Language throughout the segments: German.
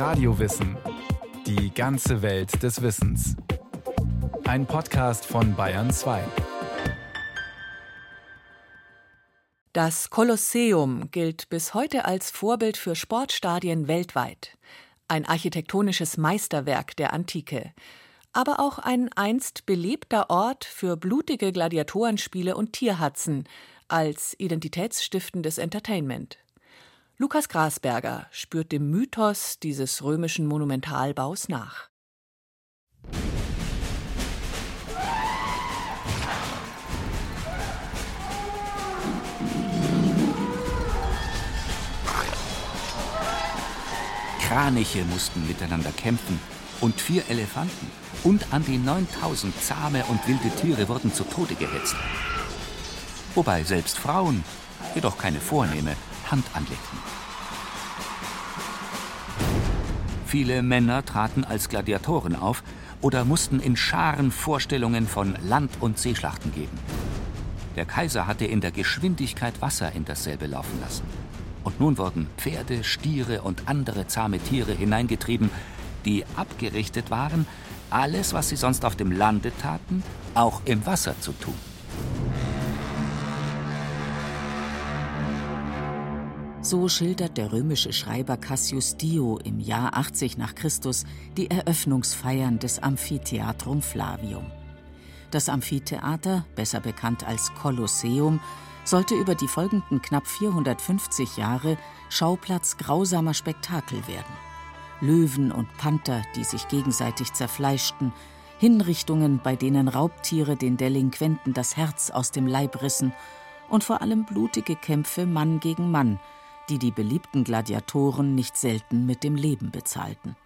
Radiowissen. Die ganze Welt des Wissens. Ein Podcast von Bayern 2. Das Kolosseum gilt bis heute als Vorbild für Sportstadien weltweit. Ein architektonisches Meisterwerk der Antike. Aber auch ein einst belebter Ort für blutige Gladiatorenspiele und Tierhatzen als identitätsstiftendes Entertainment. Lukas Grasberger spürt dem Mythos dieses römischen Monumentalbaus nach. Kraniche mussten miteinander kämpfen und vier Elefanten und an die 9000 zahme und wilde Tiere wurden zu Tode gehetzt. Wobei selbst Frauen, jedoch keine vornehme, Hand anlegten. Viele Männer traten als Gladiatoren auf oder mussten in Scharen Vorstellungen von Land- und Seeschlachten geben. Der Kaiser hatte in der Geschwindigkeit Wasser in dasselbe laufen lassen. Und nun wurden Pferde, Stiere und andere zahme Tiere hineingetrieben, die abgerichtet waren, alles, was sie sonst auf dem Lande taten, auch im Wasser zu tun. So schildert der römische Schreiber Cassius Dio im Jahr 80 nach Christus die Eröffnungsfeiern des Amphitheatrum Flavium. Das Amphitheater, besser bekannt als Kolosseum, sollte über die folgenden knapp 450 Jahre Schauplatz grausamer Spektakel werden. Löwen und Panther, die sich gegenseitig zerfleischten, Hinrichtungen, bei denen Raubtiere den Delinquenten das Herz aus dem Leib rissen und vor allem blutige Kämpfe Mann gegen Mann, die die beliebten Gladiatoren nicht selten mit dem Leben bezahlten.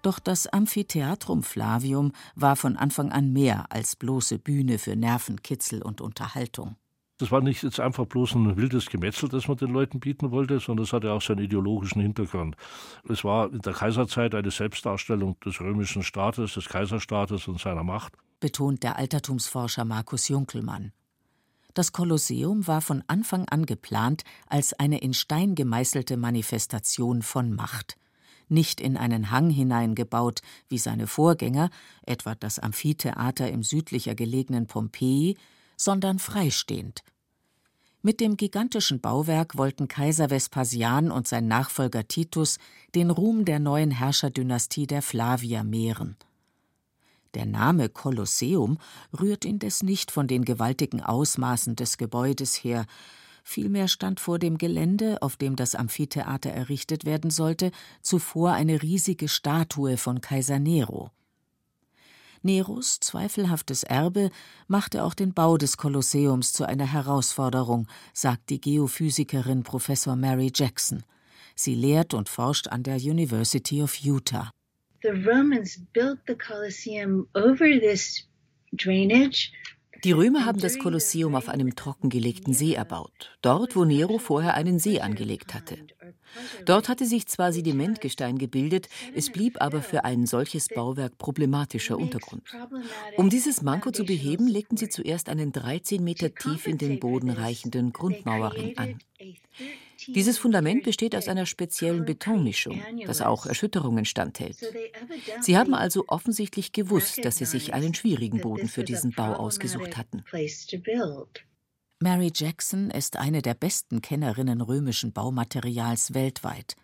Doch das Amphitheatrum Flavium war von Anfang an mehr als bloße Bühne für Nervenkitzel und Unterhaltung. Das war nicht jetzt einfach bloß ein wildes Gemetzel, das man den Leuten bieten wollte, sondern es hatte auch seinen ideologischen Hintergrund. Es war in der Kaiserzeit eine Selbstdarstellung des römischen Staates, des Kaiserstaates und seiner Macht. Betont der Altertumsforscher Markus Junkelmann. Das Kolosseum war von Anfang an geplant als eine in Stein gemeißelte Manifestation von Macht. Nicht in einen Hang hineingebaut wie seine Vorgänger, etwa das Amphitheater im südlicher gelegenen Pompeji, sondern freistehend. Mit dem gigantischen Bauwerk wollten Kaiser Vespasian und sein Nachfolger Titus den Ruhm der neuen Herrscherdynastie der Flavier mehren. Der Name Kolosseum rührt indes nicht von den gewaltigen Ausmaßen des Gebäudes her, vielmehr stand vor dem Gelände, auf dem das Amphitheater errichtet werden sollte, zuvor eine riesige Statue von Kaiser Nero. Neros zweifelhaftes Erbe machte auch den Bau des Kolosseums zu einer Herausforderung, sagt die Geophysikerin Professor Mary Jackson. Sie lehrt und forscht an der University of Utah the Romans built the Colosseum over this drainage die Römer haben das Kolosseum auf einem trockengelegten See erbaut, dort, wo Nero vorher einen See angelegt hatte. Dort hatte sich zwar Sedimentgestein gebildet, es blieb aber für ein solches Bauwerk problematischer Untergrund. Um dieses Manko zu beheben, legten sie zuerst einen 13 Meter tief in den Boden reichenden Grundmauerring an. Dieses Fundament besteht aus einer speziellen Betonmischung, das auch Erschütterungen standhält. Sie haben also offensichtlich gewusst, dass sie sich einen schwierigen Boden für diesen Bau ausgesucht hatten. Mary Jackson ist eine der besten Kennerinnen römischen Baumaterials weltweit.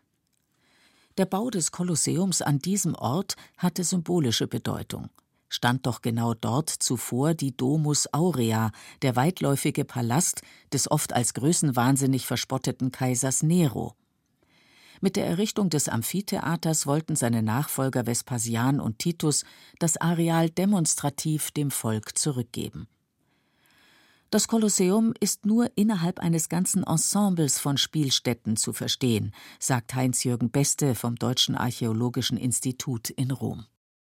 Der Bau des Kolosseums an diesem Ort hatte symbolische Bedeutung stand doch genau dort zuvor die Domus Aurea, der weitläufige Palast des oft als größenwahnsinnig verspotteten Kaisers Nero. Mit der Errichtung des Amphitheaters wollten seine Nachfolger Vespasian und Titus das Areal demonstrativ dem Volk zurückgeben. Das Kolosseum ist nur innerhalb eines ganzen Ensembles von Spielstätten zu verstehen, sagt Heinz-Jürgen Beste vom Deutschen Archäologischen Institut in Rom.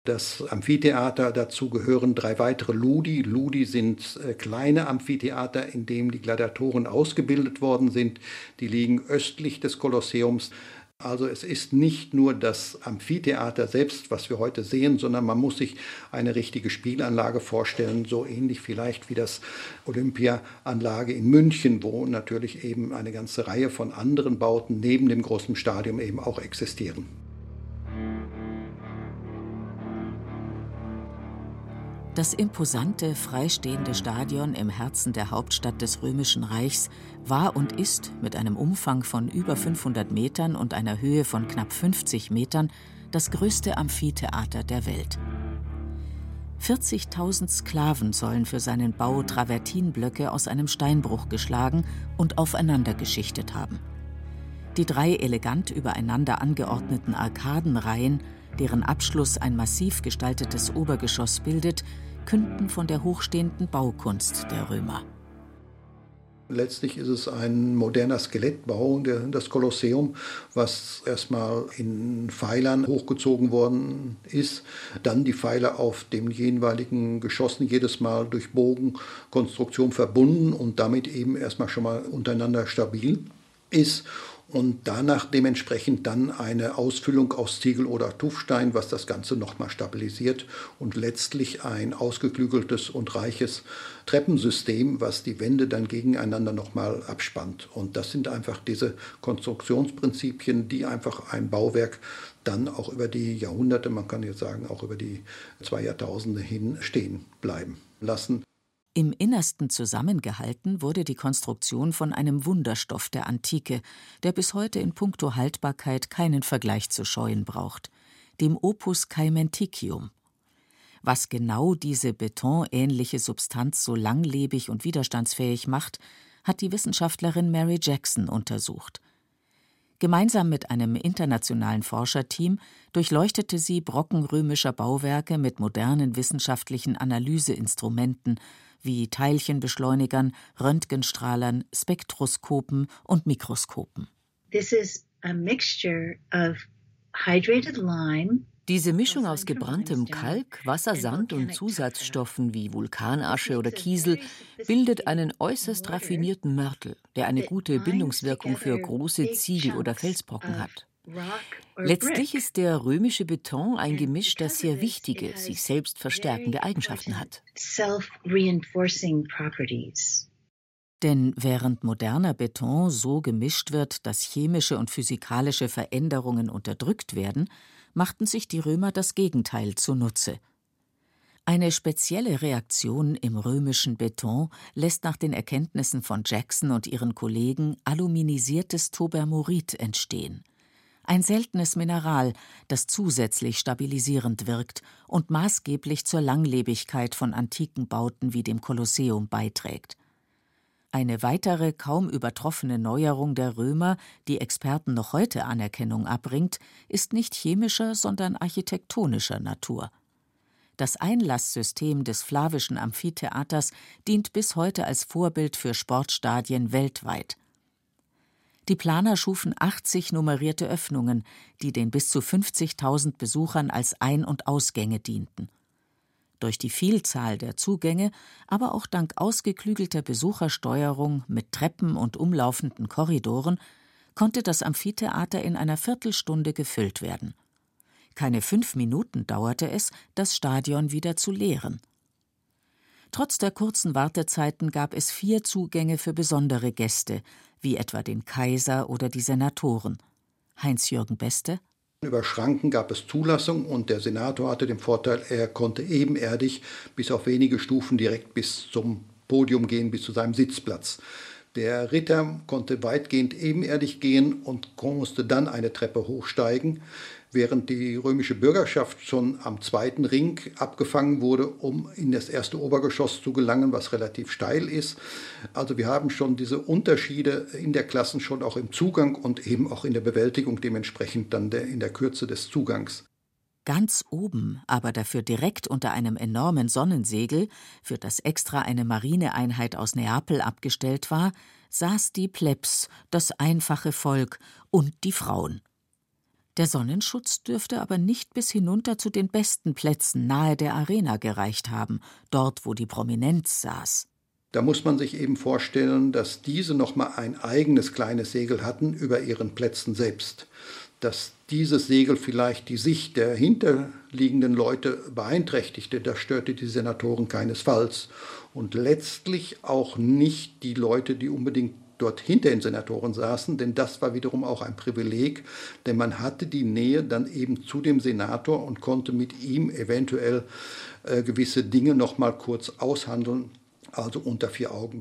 Das Amphitheater, dazu gehören drei weitere Ludi. Ludi sind äh, kleine Amphitheater, in denen die Gladiatoren ausgebildet worden sind. Die liegen östlich des Kolosseums. Also es ist nicht nur das Amphitheater selbst, was wir heute sehen, sondern man muss sich eine richtige Spielanlage vorstellen, so ähnlich vielleicht wie das Olympiaanlage in München, wo natürlich eben eine ganze Reihe von anderen Bauten neben dem großen Stadion eben auch existieren. Das imposante, freistehende Stadion im Herzen der Hauptstadt des Römischen Reichs war und ist mit einem Umfang von über 500 Metern und einer Höhe von knapp 50 Metern das größte Amphitheater der Welt. 40.000 Sklaven sollen für seinen Bau Travertinblöcke aus einem Steinbruch geschlagen und aufeinander geschichtet haben. Die drei elegant übereinander angeordneten Arkadenreihen, deren Abschluss ein massiv gestaltetes Obergeschoss bildet, künden von der hochstehenden Baukunst der Römer. Letztlich ist es ein moderner Skelettbau, das Kolosseum, was erstmal in Pfeilern hochgezogen worden ist. Dann die Pfeiler auf den jeweiligen Geschossen jedes Mal durch Bogenkonstruktion verbunden und damit eben erstmal schon mal untereinander stabil ist und danach dementsprechend dann eine Ausfüllung aus Ziegel oder Tuffstein, was das Ganze nochmal stabilisiert und letztlich ein ausgeklügeltes und reiches Treppensystem, was die Wände dann gegeneinander nochmal abspannt. Und das sind einfach diese Konstruktionsprinzipien, die einfach ein Bauwerk dann auch über die Jahrhunderte, man kann jetzt sagen auch über die zwei Jahrtausende hin stehen bleiben lassen. Im Innersten zusammengehalten wurde die Konstruktion von einem Wunderstoff der Antike, der bis heute in puncto Haltbarkeit keinen Vergleich zu scheuen braucht, dem Opus Caementicium. Was genau diese betonähnliche Substanz so langlebig und widerstandsfähig macht, hat die Wissenschaftlerin Mary Jackson untersucht. Gemeinsam mit einem internationalen Forscherteam durchleuchtete sie Brocken römischer Bauwerke mit modernen wissenschaftlichen Analyseinstrumenten wie Teilchenbeschleunigern, Röntgenstrahlern, Spektroskopen und Mikroskopen. diese Mischung aus gebranntem Kalk, Wassersand und Zusatzstoffen wie Vulkanasche oder Kiesel bildet einen äußerst raffinierten Mörtel, der eine gute Bindungswirkung für große Ziegel oder Felsbrocken hat. Letztlich ist der römische Beton ein Gemisch, das sehr wichtige, sich selbst verstärkende Eigenschaften hat. Denn während moderner Beton so gemischt wird, dass chemische und physikalische Veränderungen unterdrückt werden, machten sich die Römer das Gegenteil zunutze. Eine spezielle Reaktion im römischen Beton lässt nach den Erkenntnissen von Jackson und ihren Kollegen aluminisiertes Tobermorit entstehen ein seltenes Mineral, das zusätzlich stabilisierend wirkt und maßgeblich zur Langlebigkeit von antiken Bauten wie dem Kolosseum beiträgt. Eine weitere kaum übertroffene Neuerung der Römer, die Experten noch heute Anerkennung abbringt, ist nicht chemischer, sondern architektonischer Natur. Das Einlasssystem des flavischen Amphitheaters dient bis heute als Vorbild für Sportstadien weltweit. Die Planer schufen 80 nummerierte Öffnungen, die den bis zu 50.000 Besuchern als Ein- und Ausgänge dienten. Durch die Vielzahl der Zugänge, aber auch dank ausgeklügelter Besuchersteuerung mit Treppen und umlaufenden Korridoren konnte das Amphitheater in einer Viertelstunde gefüllt werden. Keine fünf Minuten dauerte es, das Stadion wieder zu leeren. Trotz der kurzen Wartezeiten gab es vier Zugänge für besondere Gäste, wie etwa den Kaiser oder die Senatoren. Heinz-Jürgen Beste über Schranken gab es Zulassung und der Senator hatte den Vorteil, er konnte ebenerdig bis auf wenige Stufen direkt bis zum Podium gehen, bis zu seinem Sitzplatz. Der Ritter konnte weitgehend ebenerdig gehen und musste dann eine Treppe hochsteigen während die römische Bürgerschaft schon am zweiten Ring abgefangen wurde, um in das erste Obergeschoss zu gelangen, was relativ steil ist. Also wir haben schon diese Unterschiede in der Klassen schon auch im Zugang und eben auch in der Bewältigung dementsprechend dann der, in der Kürze des Zugangs. Ganz oben, aber dafür direkt unter einem enormen Sonnensegel, für das extra eine Marineeinheit aus Neapel abgestellt war, saß die Plebs, das einfache Volk und die Frauen. Der Sonnenschutz dürfte aber nicht bis hinunter zu den besten Plätzen nahe der Arena gereicht haben, dort wo die Prominenz saß. Da muss man sich eben vorstellen, dass diese noch mal ein eigenes kleines Segel hatten über ihren Plätzen selbst. Dass dieses Segel vielleicht die Sicht der hinterliegenden Leute beeinträchtigte, das störte die Senatoren keinesfalls. Und letztlich auch nicht die Leute, die unbedingt dort hinter den Senatoren saßen, denn das war wiederum auch ein Privileg, denn man hatte die Nähe dann eben zu dem Senator und konnte mit ihm eventuell äh, gewisse Dinge noch mal kurz aushandeln, also unter vier Augen.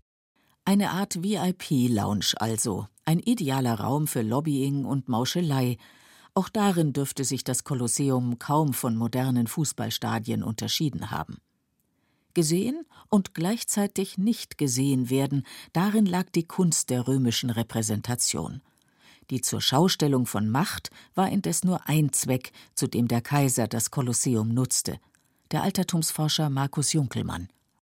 Eine Art VIP-Lounge also, ein idealer Raum für Lobbying und Mauschelei. Auch darin dürfte sich das Kolosseum kaum von modernen Fußballstadien unterschieden haben. Gesehen und gleichzeitig nicht gesehen werden, darin lag die Kunst der römischen Repräsentation. Die zur Schaustellung von Macht war indes nur ein Zweck, zu dem der Kaiser das Kolosseum nutzte. Der Altertumsforscher Markus Junkelmann.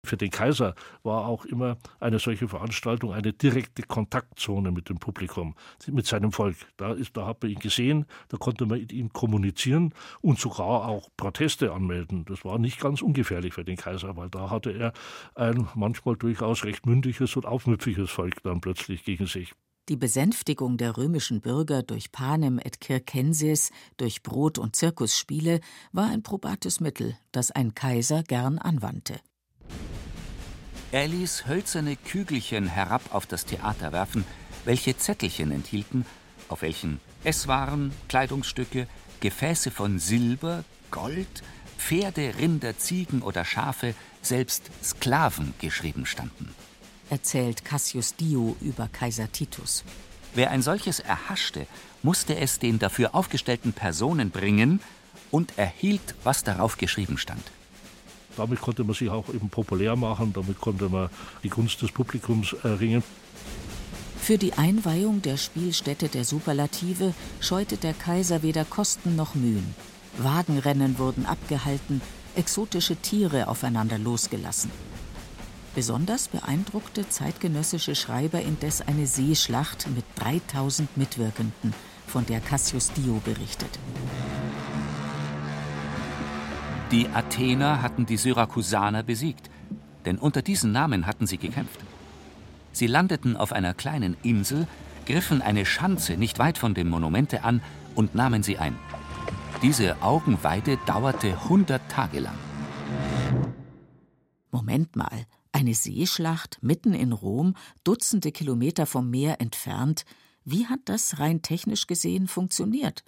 Für den Kaiser war auch immer eine solche Veranstaltung eine direkte Kontaktzone mit dem Publikum, mit seinem Volk. Da, ist, da hat man ihn gesehen, da konnte man mit ihm kommunizieren und sogar auch Proteste anmelden. Das war nicht ganz ungefährlich für den Kaiser, weil da hatte er ein manchmal durchaus recht mündiges und aufmüpfiges Volk dann plötzlich gegen sich. Die Besänftigung der römischen Bürger durch Panem et Circenses, durch Brot- und Zirkusspiele, war ein probates Mittel, das ein Kaiser gern anwandte. Er ließ hölzerne Kügelchen herab auf das Theater werfen, welche Zettelchen enthielten, auf welchen Esswaren, Kleidungsstücke, Gefäße von Silber, Gold, Pferde, Rinder, Ziegen oder Schafe, selbst Sklaven geschrieben standen. Erzählt Cassius Dio über Kaiser Titus. Wer ein solches erhaschte, musste es den dafür aufgestellten Personen bringen und erhielt, was darauf geschrieben stand. Damit konnte man sich auch eben populär machen, damit konnte man die Gunst des Publikums erringen. Für die Einweihung der Spielstätte der Superlative scheute der Kaiser weder Kosten noch Mühen. Wagenrennen wurden abgehalten, exotische Tiere aufeinander losgelassen. Besonders beeindruckte zeitgenössische Schreiber indes eine Seeschlacht mit 3000 Mitwirkenden, von der Cassius Dio berichtet. Die Athener hatten die Syrakusaner besiegt, denn unter diesen Namen hatten sie gekämpft. Sie landeten auf einer kleinen Insel, griffen eine Schanze nicht weit von dem Monumente an und nahmen sie ein. Diese Augenweide dauerte 100 Tage lang. Moment mal, eine Seeschlacht mitten in Rom, Dutzende Kilometer vom Meer entfernt. Wie hat das rein technisch gesehen funktioniert?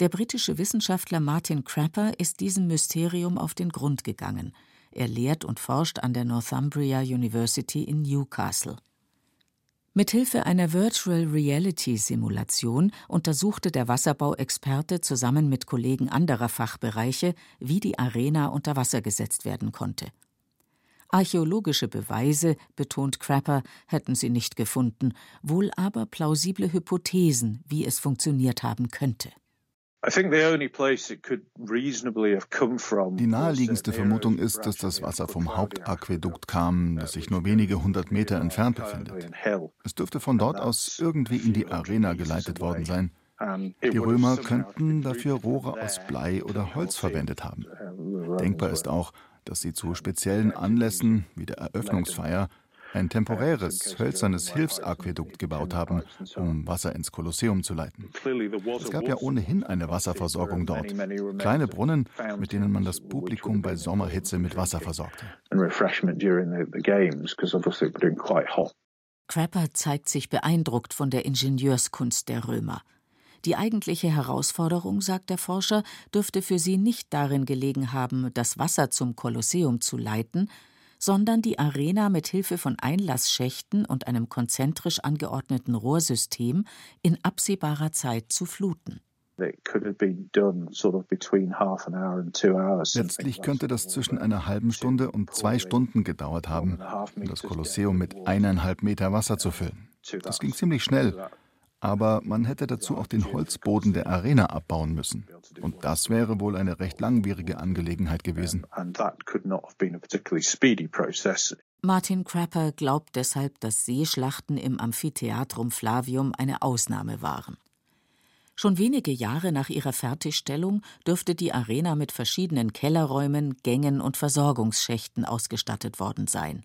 Der britische Wissenschaftler Martin Crapper ist diesem Mysterium auf den Grund gegangen. Er lehrt und forscht an der Northumbria University in Newcastle. Mithilfe einer Virtual Reality Simulation untersuchte der Wasserbauexperte zusammen mit Kollegen anderer Fachbereiche, wie die Arena unter Wasser gesetzt werden konnte. Archäologische Beweise, betont Crapper, hätten sie nicht gefunden, wohl aber plausible Hypothesen, wie es funktioniert haben könnte. Die naheliegendste Vermutung ist, dass das Wasser vom Hauptaquädukt kam, das sich nur wenige hundert Meter entfernt befindet. Es dürfte von dort aus irgendwie in die Arena geleitet worden sein. Die Römer könnten dafür Rohre aus Blei oder Holz verwendet haben. Denkbar ist auch, dass sie zu speziellen Anlässen wie der Eröffnungsfeier ein temporäres, hölzernes Hilfsaquädukt gebaut haben, um Wasser ins Kolosseum zu leiten. Es gab ja ohnehin eine Wasserversorgung dort. Kleine Brunnen, mit denen man das Publikum bei Sommerhitze mit Wasser versorgte. Crapper zeigt sich beeindruckt von der Ingenieurskunst der Römer. Die eigentliche Herausforderung, sagt der Forscher, dürfte für sie nicht darin gelegen haben, das Wasser zum Kolosseum zu leiten, sondern die Arena mit Hilfe von Einlassschächten und einem konzentrisch angeordneten Rohrsystem in absehbarer Zeit zu fluten. Letztlich könnte das zwischen einer halben Stunde und zwei Stunden gedauert haben, um das Kolosseum mit eineinhalb Meter Wasser zu füllen. Das ging ziemlich schnell aber man hätte dazu auch den Holzboden der Arena abbauen müssen. Und das wäre wohl eine recht langwierige Angelegenheit gewesen. Martin Crapper glaubt deshalb, dass Seeschlachten im Amphitheatrum Flavium eine Ausnahme waren. Schon wenige Jahre nach ihrer Fertigstellung dürfte die Arena mit verschiedenen Kellerräumen, Gängen und Versorgungsschächten ausgestattet worden sein.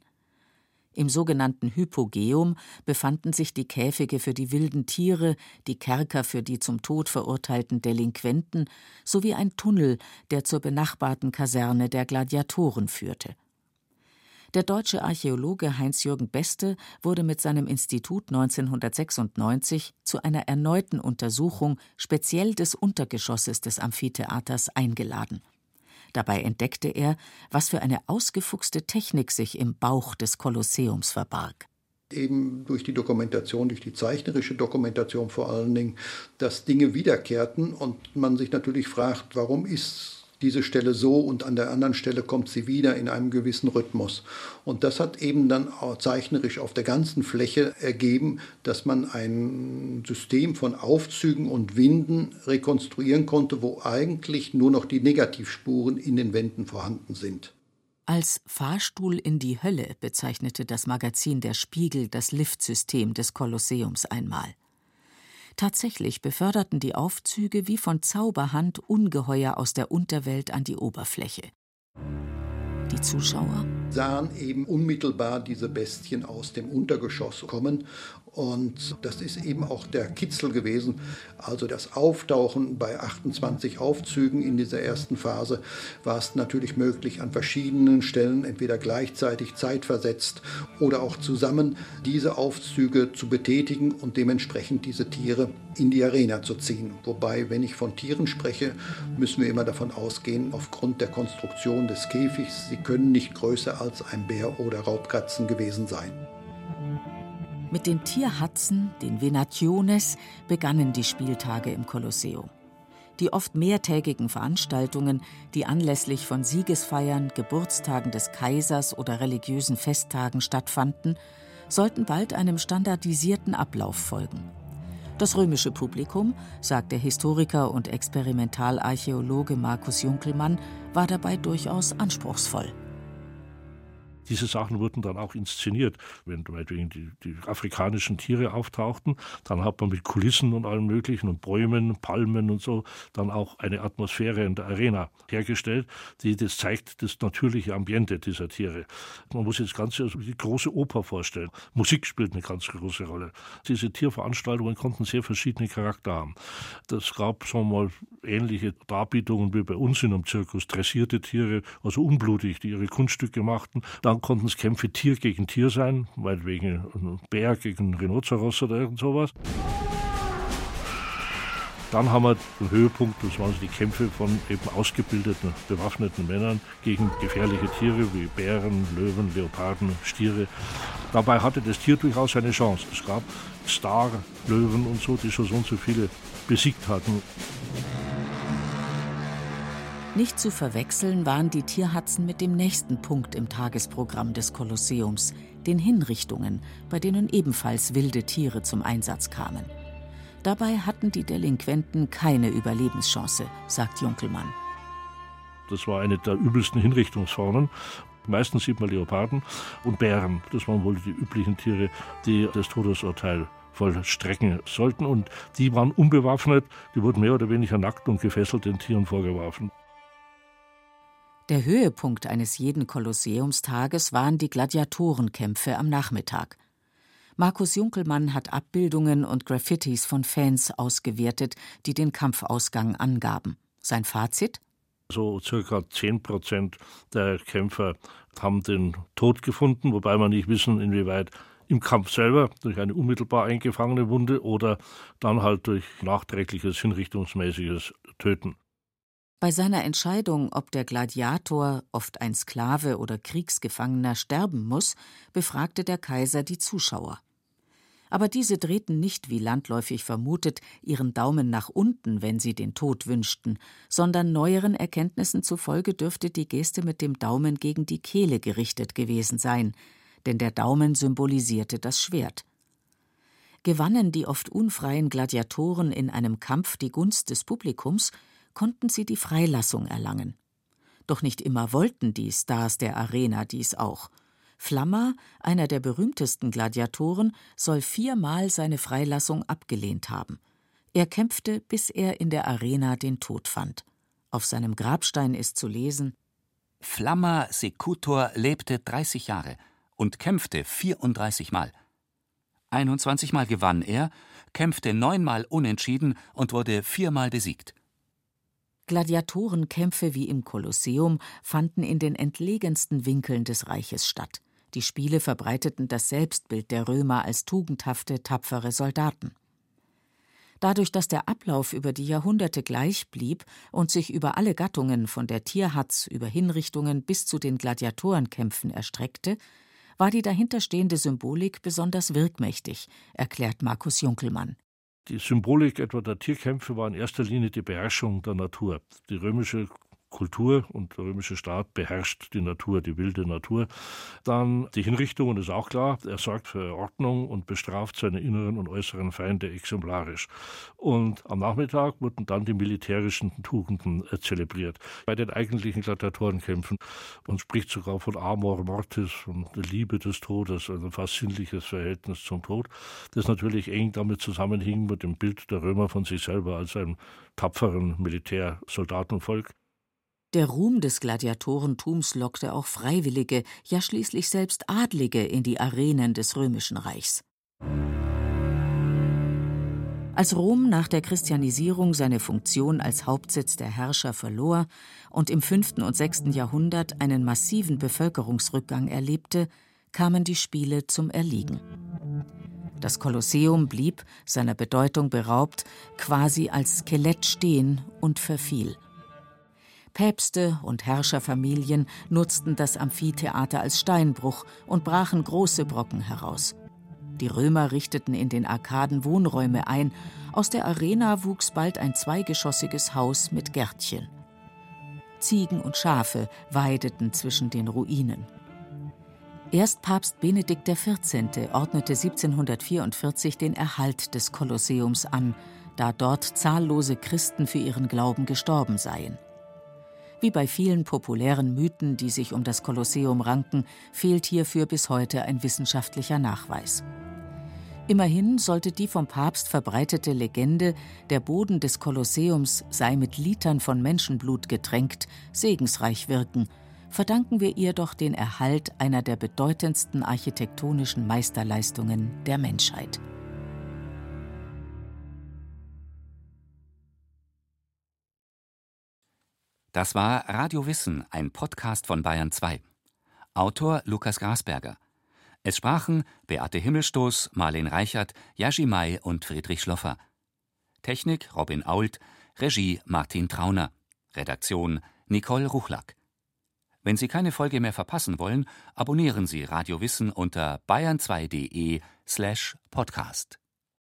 Im sogenannten Hypogeum befanden sich die Käfige für die wilden Tiere, die Kerker für die zum Tod verurteilten Delinquenten sowie ein Tunnel, der zur benachbarten Kaserne der Gladiatoren führte. Der deutsche Archäologe Heinz-Jürgen Beste wurde mit seinem Institut 1996 zu einer erneuten Untersuchung speziell des Untergeschosses des Amphitheaters eingeladen. Dabei entdeckte er, was für eine ausgefuchste Technik sich im Bauch des Kolosseums verbarg. Eben durch die Dokumentation, durch die zeichnerische Dokumentation vor allen Dingen, dass Dinge wiederkehrten und man sich natürlich fragt, warum ist diese Stelle so und an der anderen Stelle kommt sie wieder in einem gewissen Rhythmus. Und das hat eben dann zeichnerisch auf der ganzen Fläche ergeben, dass man ein System von Aufzügen und Winden rekonstruieren konnte, wo eigentlich nur noch die Negativspuren in den Wänden vorhanden sind. Als Fahrstuhl in die Hölle bezeichnete das Magazin Der Spiegel das Liftsystem des Kolosseums einmal. Tatsächlich beförderten die Aufzüge wie von Zauberhand Ungeheuer aus der Unterwelt an die Oberfläche. Die Zuschauer sahen eben unmittelbar diese Bestien aus dem Untergeschoss kommen und das ist eben auch der Kitzel gewesen. Also das Auftauchen bei 28 Aufzügen in dieser ersten Phase war es natürlich möglich, an verschiedenen Stellen, entweder gleichzeitig zeitversetzt oder auch zusammen, diese Aufzüge zu betätigen und dementsprechend diese Tiere in die Arena zu ziehen. Wobei, wenn ich von Tieren spreche, müssen wir immer davon ausgehen, aufgrund der Konstruktion des Käfigs, sie können nicht größer als ein Bär oder Raubkatzen gewesen sein. Mit den Tierhatzen, den Venationes, begannen die Spieltage im Kolosseum. Die oft mehrtägigen Veranstaltungen, die anlässlich von Siegesfeiern, Geburtstagen des Kaisers oder religiösen Festtagen stattfanden, sollten bald einem standardisierten Ablauf folgen. Das römische Publikum, sagt der Historiker und Experimentalarchäologe Markus Junkelmann, war dabei durchaus anspruchsvoll. Diese Sachen wurden dann auch inszeniert. Wenn meinetwegen die, die afrikanischen Tiere auftauchten, dann hat man mit Kulissen und allem Möglichen und Bäumen, Palmen und so dann auch eine Atmosphäre in der Arena hergestellt, die das zeigt, das natürliche Ambiente dieser Tiere. Man muss jetzt ganz also die große Oper vorstellen. Musik spielt eine ganz große Rolle. Diese Tierveranstaltungen konnten sehr verschiedene Charakter haben. Das gab, wir mal, ähnliche Darbietungen wie bei uns in einem Zirkus. Dressierte Tiere, also unblutig, die ihre Kunststücke machten. Dann dann konnten es Kämpfe Tier gegen Tier sein, meinetwegen ein Bär gegen Rhinoceros oder irgend sowas. Dann haben wir den Höhepunkt, das waren die Kämpfe von eben ausgebildeten, bewaffneten Männern gegen gefährliche Tiere wie Bären, Löwen, Leoparden, Stiere. Dabei hatte das Tier durchaus eine Chance. Es gab Star-Löwen und so, die schon so und so viele besiegt hatten. Nicht zu verwechseln waren die Tierhatzen mit dem nächsten Punkt im Tagesprogramm des Kolosseums, den Hinrichtungen, bei denen ebenfalls wilde Tiere zum Einsatz kamen. Dabei hatten die Delinquenten keine Überlebenschance, sagt Junkelmann. Das war eine der übelsten Hinrichtungsformen. Meistens sieht man Leoparden und Bären. Das waren wohl die üblichen Tiere, die das Todesurteil vollstrecken sollten. Und die waren unbewaffnet, die wurden mehr oder weniger nackt und gefesselt den Tieren vorgeworfen. Der Höhepunkt eines jeden Kolosseumstages waren die Gladiatorenkämpfe am Nachmittag. Markus Junkelmann hat Abbildungen und Graffitis von Fans ausgewertet, die den Kampfausgang angaben. Sein Fazit? So circa 10 Prozent der Kämpfer haben den Tod gefunden, wobei wir nicht wissen, inwieweit im Kampf selber durch eine unmittelbar eingefangene Wunde oder dann halt durch nachträgliches hinrichtungsmäßiges Töten. Bei seiner Entscheidung, ob der Gladiator, oft ein Sklave oder Kriegsgefangener, sterben muss, befragte der Kaiser die Zuschauer. Aber diese drehten nicht, wie landläufig vermutet, ihren Daumen nach unten, wenn sie den Tod wünschten, sondern neueren Erkenntnissen zufolge dürfte die Geste mit dem Daumen gegen die Kehle gerichtet gewesen sein, denn der Daumen symbolisierte das Schwert. Gewannen die oft unfreien Gladiatoren in einem Kampf die Gunst des Publikums, konnten sie die Freilassung erlangen. Doch nicht immer wollten die Stars der Arena dies auch. Flammer, einer der berühmtesten Gladiatoren, soll viermal seine Freilassung abgelehnt haben. Er kämpfte, bis er in der Arena den Tod fand. Auf seinem Grabstein ist zu lesen: Flamma Secutor lebte 30 Jahre und kämpfte 34 Mal. 21 Mal gewann er, kämpfte neunmal unentschieden und wurde viermal besiegt. Gladiatorenkämpfe wie im Kolosseum fanden in den entlegensten Winkeln des Reiches statt. Die Spiele verbreiteten das Selbstbild der Römer als tugendhafte, tapfere Soldaten. Dadurch, dass der Ablauf über die Jahrhunderte gleich blieb und sich über alle Gattungen von der Tierhatz über Hinrichtungen bis zu den Gladiatorenkämpfen erstreckte, war die dahinterstehende Symbolik besonders wirkmächtig, erklärt Markus Junkelmann. Die Symbolik etwa der Tierkämpfe war in erster Linie die Beherrschung der Natur. Die römische Kultur und der römische Staat beherrscht die Natur, die wilde Natur. Dann die Hinrichtungen ist auch klar. Er sorgt für Ordnung und bestraft seine inneren und äußeren Feinde exemplarisch. Und am Nachmittag wurden dann die militärischen Tugenden äh, zelebriert. Bei den eigentlichen Gladiatorenkämpfen. Man spricht sogar von Amor Mortis, von der Liebe des Todes, also fast sinnliches Verhältnis zum Tod. Das natürlich eng damit zusammenhing mit dem Bild der Römer von sich selber als einem tapferen Militärsoldatenvolk. Der Ruhm des Gladiatorentums lockte auch Freiwillige, ja schließlich selbst Adlige in die Arenen des Römischen Reichs. Als Rom nach der Christianisierung seine Funktion als Hauptsitz der Herrscher verlor und im 5. und 6. Jahrhundert einen massiven Bevölkerungsrückgang erlebte, kamen die Spiele zum Erliegen. Das Kolosseum blieb, seiner Bedeutung beraubt, quasi als Skelett stehen und verfiel. Päpste und Herrscherfamilien nutzten das Amphitheater als Steinbruch und brachen große Brocken heraus. Die Römer richteten in den Arkaden Wohnräume ein, aus der Arena wuchs bald ein zweigeschossiges Haus mit Gärtchen. Ziegen und Schafe weideten zwischen den Ruinen. Erst Papst Benedikt XIV. ordnete 1744 den Erhalt des Kolosseums an, da dort zahllose Christen für ihren Glauben gestorben seien. Wie bei vielen populären Mythen, die sich um das Kolosseum ranken, fehlt hierfür bis heute ein wissenschaftlicher Nachweis. Immerhin sollte die vom Papst verbreitete Legende, der Boden des Kolosseums sei mit Litern von Menschenblut getränkt, segensreich wirken, verdanken wir ihr doch den Erhalt einer der bedeutendsten architektonischen Meisterleistungen der Menschheit. Das war Radio Wissen, ein Podcast von Bayern 2. Autor Lukas Grasberger. Es sprachen Beate Himmelstoß, Marlen Reichert, Yashi Mai und Friedrich Schloffer. Technik Robin Ault, Regie Martin Trauner. Redaktion Nicole Ruchlack. Wenn Sie keine Folge mehr verpassen wollen, abonnieren Sie Radio Wissen unter bayern2.de slash podcast.